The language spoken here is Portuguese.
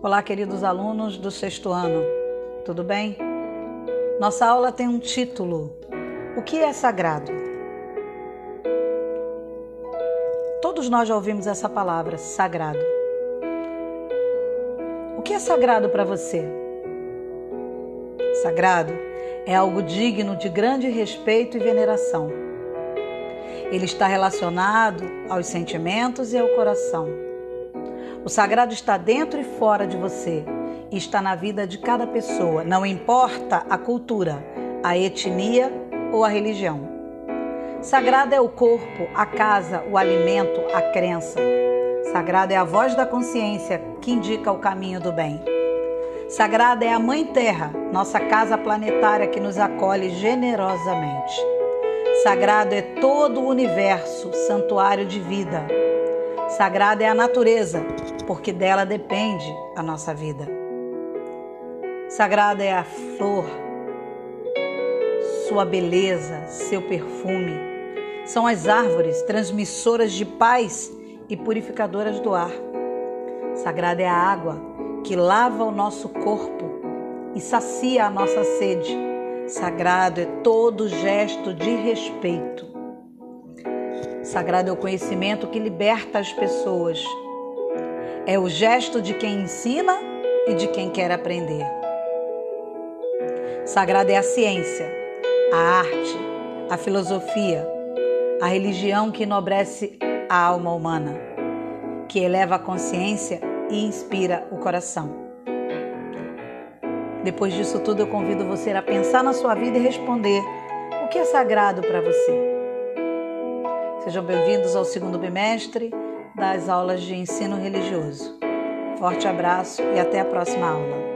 Olá, queridos alunos do sexto ano, tudo bem? Nossa aula tem um título: O que é sagrado? Todos nós já ouvimos essa palavra, sagrado. O que é sagrado para você? Sagrado é algo digno de grande respeito e veneração. Ele está relacionado aos sentimentos e ao coração. O sagrado está dentro e fora de você e está na vida de cada pessoa, não importa a cultura, a etnia ou a religião. Sagrado é o corpo, a casa, o alimento, a crença. Sagrado é a voz da consciência que indica o caminho do bem. Sagrada é a Mãe Terra, nossa casa planetária que nos acolhe generosamente. Sagrado é todo o universo, santuário de vida. Sagrada é a natureza, porque dela depende a nossa vida. Sagrada é a flor, sua beleza, seu perfume. São as árvores transmissoras de paz e purificadoras do ar. Sagrada é a água que lava o nosso corpo e sacia a nossa sede. Sagrado é todo gesto de respeito. Sagrado é o conhecimento que liberta as pessoas. É o gesto de quem ensina e de quem quer aprender. Sagrado é a ciência, a arte, a filosofia, a religião que enobrece a alma humana, que eleva a consciência e inspira o coração. Depois disso tudo, eu convido você a pensar na sua vida e responder: o que é sagrado para você? Sejam bem-vindos ao segundo bimestre das aulas de ensino religioso. Forte abraço e até a próxima aula.